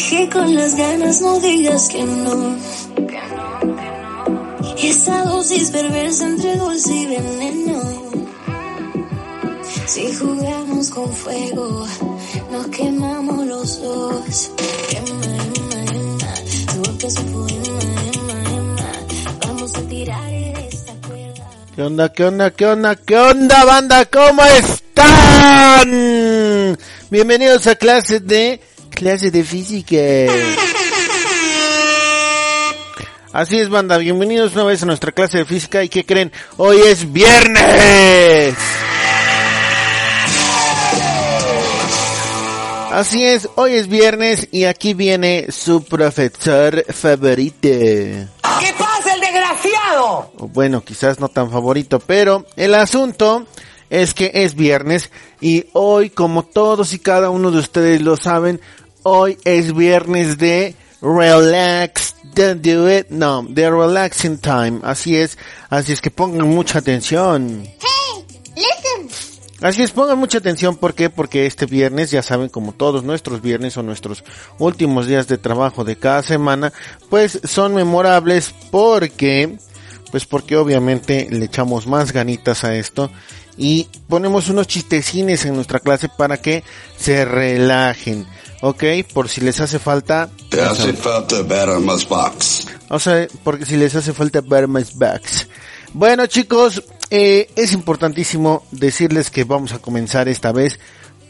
Dejé con las ganas, no digas que no. Esa dosis perversa entre dulce y veneno. Si jugamos con fuego, nos quemamos los dos. Emma, Emma, Emma, tu boca es poema, Emma, Emma. Vamos a tirar esta cuerda. ¿Qué onda, qué onda, qué onda, qué onda, banda? ¿Cómo están? Bienvenidos a clase de... clase de física. Así es, banda. Bienvenidos una vez a nuestra clase de física. ¿Y qué creen? Hoy es viernes. Así es, hoy es viernes y aquí viene su profesor favorito. ¿Qué pasa, el desgraciado? Bueno, quizás no tan favorito, pero el asunto es que es viernes y hoy, como todos y cada uno de ustedes lo saben, hoy es viernes de relax, don't do it, no, de relaxing time, así es, así es que pongan mucha atención. Hey, listen. Así es, pongan mucha atención, ¿por qué? Porque este viernes, ya saben, como todos nuestros viernes o nuestros últimos días de trabajo de cada semana, pues son memorables porque, pues porque obviamente le echamos más ganitas a esto y ponemos unos chistecines en nuestra clase para que se relajen, ¿ok? Por si les hace falta, Te hace falta ver más box. o sea, porque si les hace falta ver más backs. Bueno chicos, eh, es importantísimo decirles que vamos a comenzar esta vez,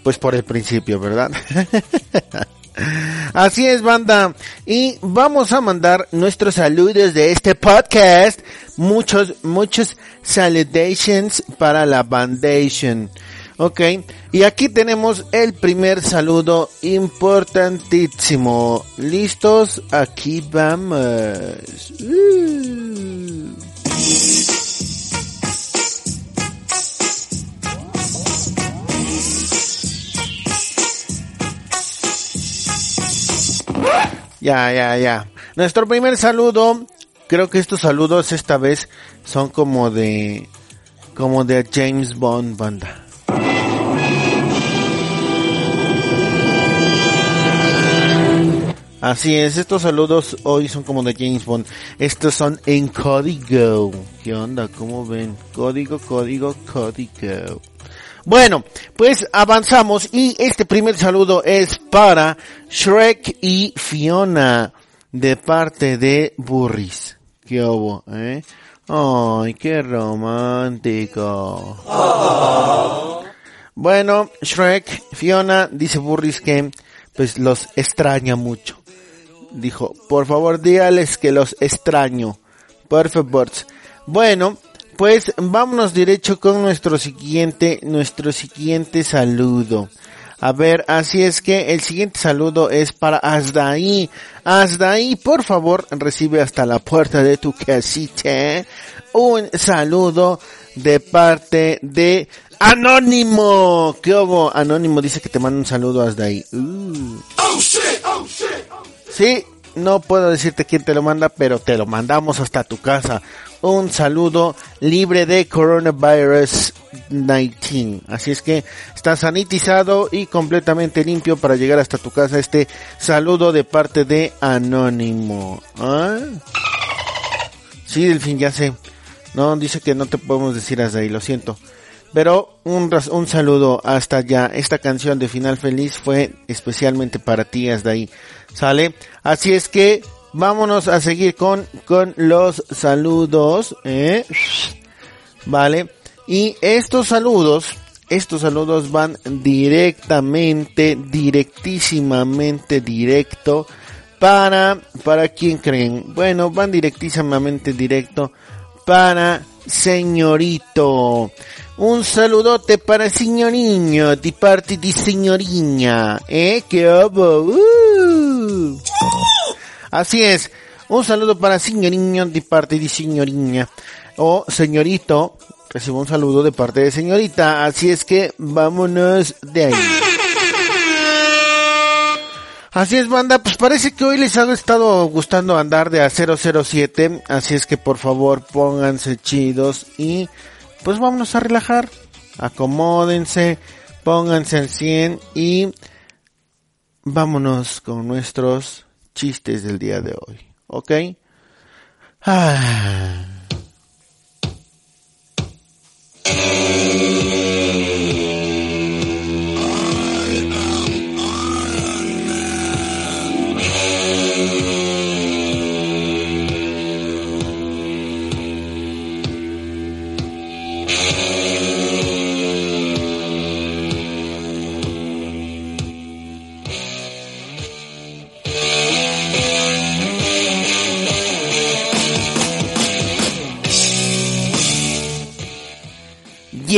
pues por el principio, ¿verdad? Así es, banda. Y vamos a mandar nuestros saludos de este podcast. Muchos, muchos salutations para la bandation. Ok. Y aquí tenemos el primer saludo importantísimo. ¿Listos? Aquí vamos. Ya, ya, ya. Nuestro primer saludo, creo que estos saludos esta vez son como de, como de James Bond banda. Así es, estos saludos hoy son como de James Bond. Estos son en código. ¿Qué onda? ¿Cómo ven? Código, código, código. Bueno, pues avanzamos y este primer saludo es para Shrek y Fiona de parte de Burris. ¿Qué hubo, eh? Ay, qué romántico. Bueno, Shrek, Fiona, dice Burris que pues los extraña mucho. Dijo, por favor dígales que los extraño. Por favor. Bueno, pues vámonos derecho con nuestro siguiente, nuestro siguiente saludo. A ver, así es que el siguiente saludo es para Asdaí. Asdaí, por favor, recibe hasta la puerta de tu casita un saludo de parte de Anónimo. ¿Qué hubo? Anónimo dice que te manda un saludo Asdaí. Uh. Sí, no puedo decirte quién te lo manda, pero te lo mandamos hasta tu casa. Un saludo libre de coronavirus 19. Así es que está sanitizado y completamente limpio para llegar hasta tu casa. Este saludo de parte de Anónimo. ¿Ah? Sí, Delfín, ya sé. No, dice que no te podemos decir hasta ahí, lo siento. Pero un, un saludo hasta allá. Esta canción de Final Feliz fue especialmente para ti hasta ahí. ¿Sale? Así es que vámonos a seguir con, con los saludos. ¿eh? Vale. Y estos saludos, estos saludos van directamente, directísimamente directo para, para quién creen. Bueno, van directísimamente directo para señorito. Un saludote para señoriño, de parte de señoriña, ¿eh? ¡Qué obo! ¡Uh! Así es, un saludo para señoriño de parte de señoriña, o señorito, recibo un saludo de parte de señorita, así es que vámonos de ahí. Así es, banda, pues parece que hoy les ha estado gustando andar de a 007, así es que por favor pónganse chidos y pues vámonos a relajar, acomódense, pónganse al 100 y vámonos con nuestros chistes del día de hoy. ¿Ok? Ah.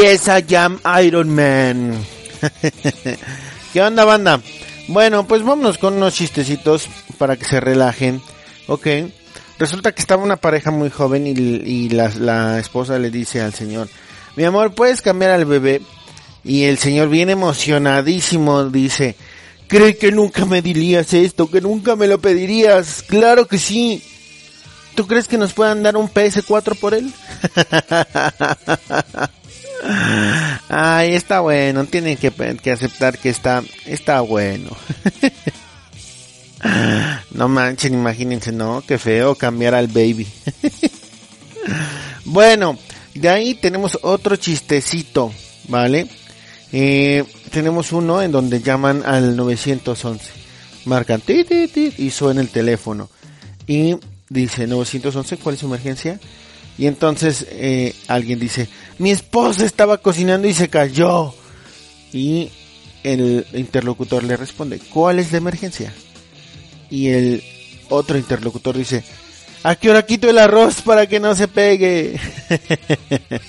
Yes, I am Iron Man. ¿Qué onda, banda? Bueno, pues vámonos con unos chistecitos para que se relajen. Ok. Resulta que estaba una pareja muy joven y, y la, la esposa le dice al señor, mi amor, ¿puedes cambiar al bebé? Y el señor bien emocionadísimo dice, ¿cree que nunca me dirías esto? ¿Que nunca me lo pedirías? Claro que sí. ¿Tú crees que nos puedan dar un PS4 por él? Ay, está bueno, tienen que, que aceptar que está, está bueno. no manchen, imagínense, no, qué feo cambiar al baby. bueno, de ahí tenemos otro chistecito, ¿vale? Eh, tenemos uno en donde llaman al 911. Marcan ti, ti, ti, y suena el teléfono. Y dice 911, ¿cuál es su emergencia? Y entonces eh, alguien dice, mi esposa estaba cocinando y se cayó. Y el interlocutor le responde, ¿cuál es la emergencia? Y el otro interlocutor dice, ¿a qué hora quito el arroz para que no se pegue?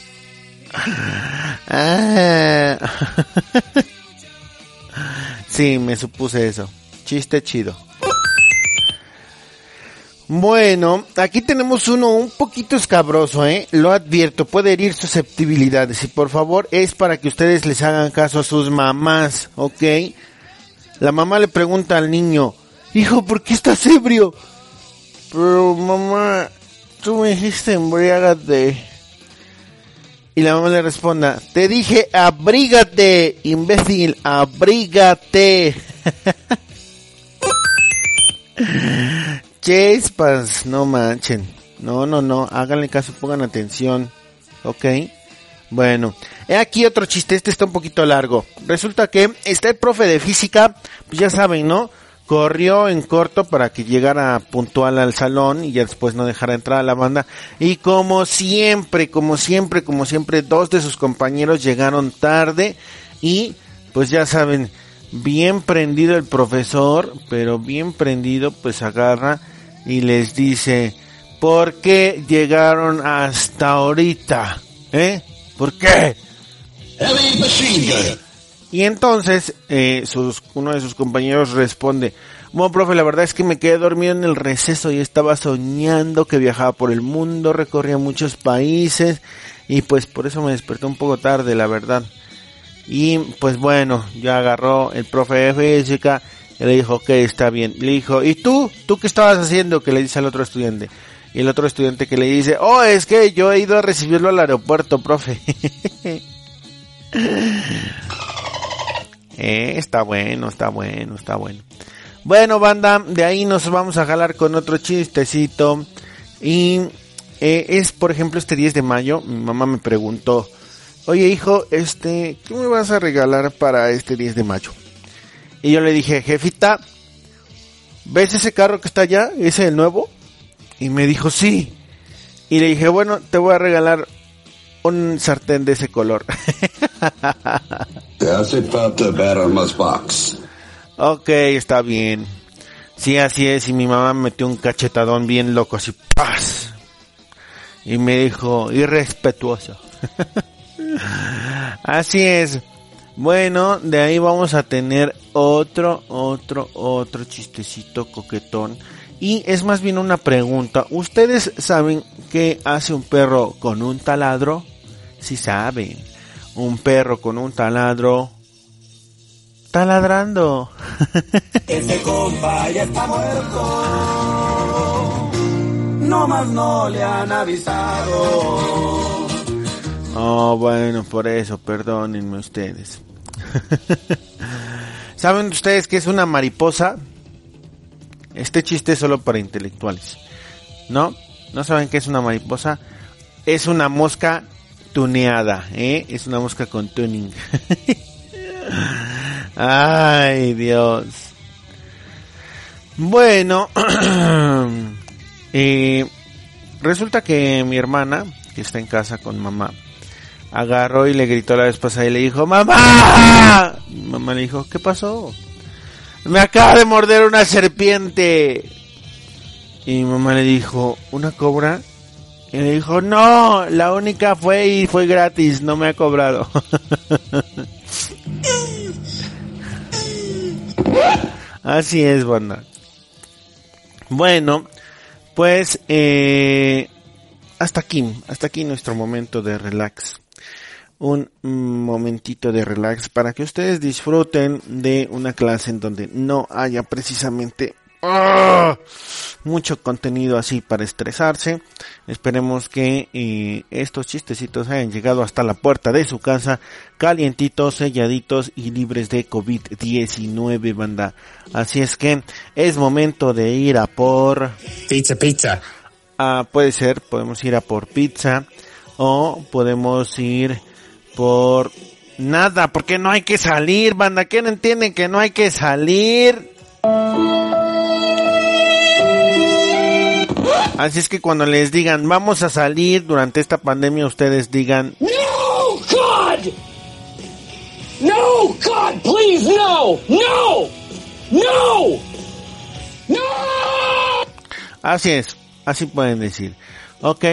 ah. sí, me supuse eso. Chiste chido. Bueno, aquí tenemos uno un poquito escabroso, ¿eh? Lo advierto, puede herir susceptibilidades y por favor es para que ustedes les hagan caso a sus mamás, ¿ok? La mamá le pregunta al niño, hijo, ¿por qué estás ebrio? Pero mamá, tú me dijiste embriágate. Y la mamá le responda, te dije abrígate, imbécil, abrígate. Chispas, no manchen. No, no, no, háganle caso, pongan atención. ¿Ok? Bueno, he aquí otro chiste, este está un poquito largo. Resulta que está el profe de física, pues ya saben, ¿no? Corrió en corto para que llegara puntual al salón y ya después no dejara entrar a la banda. Y como siempre, como siempre, como siempre, dos de sus compañeros llegaron tarde y pues ya saben, bien prendido el profesor, pero bien prendido, pues agarra y les dice, ¿por qué llegaron hasta ahorita? ¿Eh? ¿Por qué? Y entonces eh, sus, uno de sus compañeros responde, bueno, profe, la verdad es que me quedé dormido en el receso y estaba soñando que viajaba por el mundo, recorría muchos países y pues por eso me desperté un poco tarde, la verdad. Y pues bueno, ya agarró el profe de física le dijo, ok, está bien. Le dijo, ¿y tú? ¿Tú qué estabas haciendo? Que le dice al otro estudiante. Y el otro estudiante que le dice, oh, es que yo he ido a recibirlo al aeropuerto, profe. eh, está bueno, está bueno, está bueno. Bueno, banda, de ahí nos vamos a jalar con otro chistecito. Y eh, es, por ejemplo, este 10 de mayo, mi mamá me preguntó, oye hijo, este, ¿qué me vas a regalar para este 10 de mayo? Y yo le dije, jefita, ¿ves ese carro que está allá? ¿Ese el nuevo? Y me dijo, sí. Y le dije, bueno, te voy a regalar un sartén de ese color. Te hace falta más box. Ok, está bien. Sí, así es. Y mi mamá me metió un cachetadón bien loco, así, ¡paz! Y me dijo, irrespetuoso. así es. Bueno, de ahí vamos a tener otro, otro, otro chistecito coquetón. Y es más bien una pregunta. ¿Ustedes saben qué hace un perro con un taladro? Si saben. Un perro con un taladro. Taladrando. Ese compa ya está muerto. No más no le han avisado. Oh, bueno, por eso, perdónenme ustedes. ¿Saben ustedes qué es una mariposa? Este chiste es solo para intelectuales. ¿No? ¿No saben qué es una mariposa? Es una mosca tuneada, ¿eh? Es una mosca con tuning. Ay, Dios. Bueno, eh, resulta que mi hermana, que está en casa con mamá, agarró y le gritó la vez pasada y le dijo, ¡Mamá! mamá le dijo, ¿qué pasó? Me acaba de morder una serpiente. Y mi mamá le dijo, ¿una cobra? Y le dijo, no, la única fue y fue gratis, no me ha cobrado. Así es, banda. Bueno, pues eh, hasta aquí, hasta aquí nuestro momento de relax. Un momentito de relax para que ustedes disfruten de una clase en donde no haya precisamente ¡Ah! mucho contenido así para estresarse. Esperemos que eh, estos chistecitos hayan llegado hasta la puerta de su casa, calientitos, selladitos y libres de COVID-19, banda. Así es que es momento de ir a por... Pizza, pizza. Ah, puede ser, podemos ir a por pizza o podemos ir por nada, porque no hay que salir, banda. ¿Quién entienden que no hay que salir? Así es que cuando les digan, vamos a salir durante esta pandemia, ustedes digan, No, God! No, God, please, no! No! No! No! así es, así pueden decir. Ok,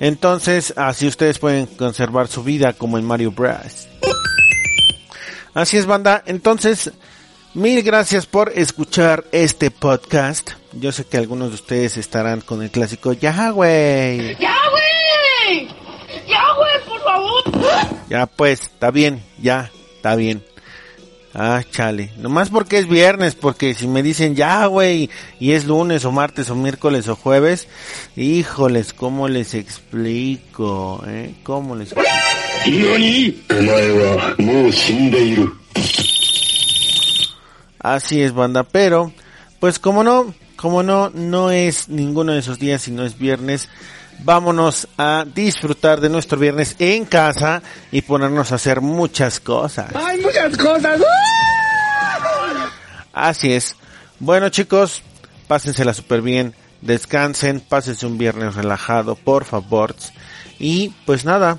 entonces así ustedes pueden conservar su vida como en Mario Bros. Así es, banda. Entonces, mil gracias por escuchar este podcast. Yo sé que algunos de ustedes estarán con el clásico, ya, güey. ¡Ya, güey! ¡Ya, güey, por favor! Ya pues, está bien, ya, está bien. Ah, chale. Nomás porque es viernes, porque si me dicen ya, güey, y es lunes o martes o miércoles o jueves, híjoles, ¿cómo les explico? Eh? ¿Cómo les explico? Así es, banda, pero, pues como no, como no, no es ninguno de esos días, sino es viernes, vámonos a disfrutar de nuestro viernes en casa y ponernos a hacer muchas cosas. ¡Hay muchas cosas! Así es. Bueno chicos, pásensela súper bien, descansen, pásense un viernes relajado, por favor. Y pues nada,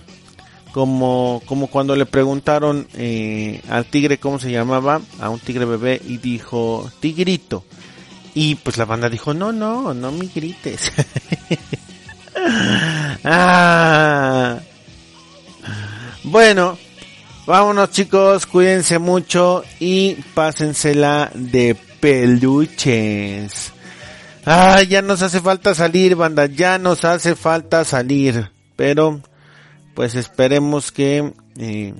como, como cuando le preguntaron eh, al tigre cómo se llamaba, a un tigre bebé, y dijo, tigrito. Y pues la banda dijo, no, no, no me grites. ah. Bueno, vámonos chicos, cuídense mucho y pásensela de peluches. Ah, ya nos hace falta salir, banda, ya nos hace falta salir. Pero, pues esperemos que, eh,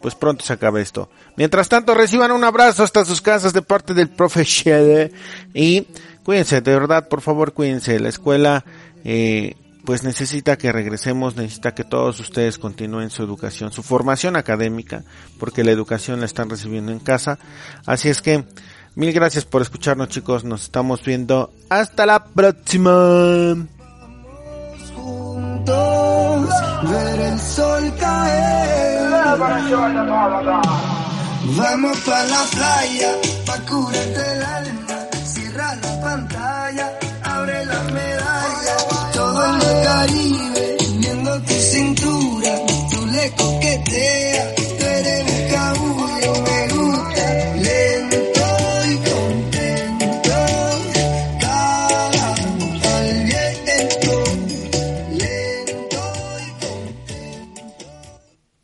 pues pronto se acabe esto. Mientras tanto, reciban un abrazo hasta sus casas de parte del profe Shede. Y cuídense, de verdad, por favor, cuídense. La escuela, eh, pues necesita que regresemos, necesita que todos ustedes continúen su educación, su formación académica, porque la educación la están recibiendo en casa. Así es que, mil gracias por escucharnos chicos, nos estamos viendo. Hasta la próxima. ver el sol caer. Vamos pa la playa, pa curarte el alma, cierra la pantalla Caribe, viendo tu cintura.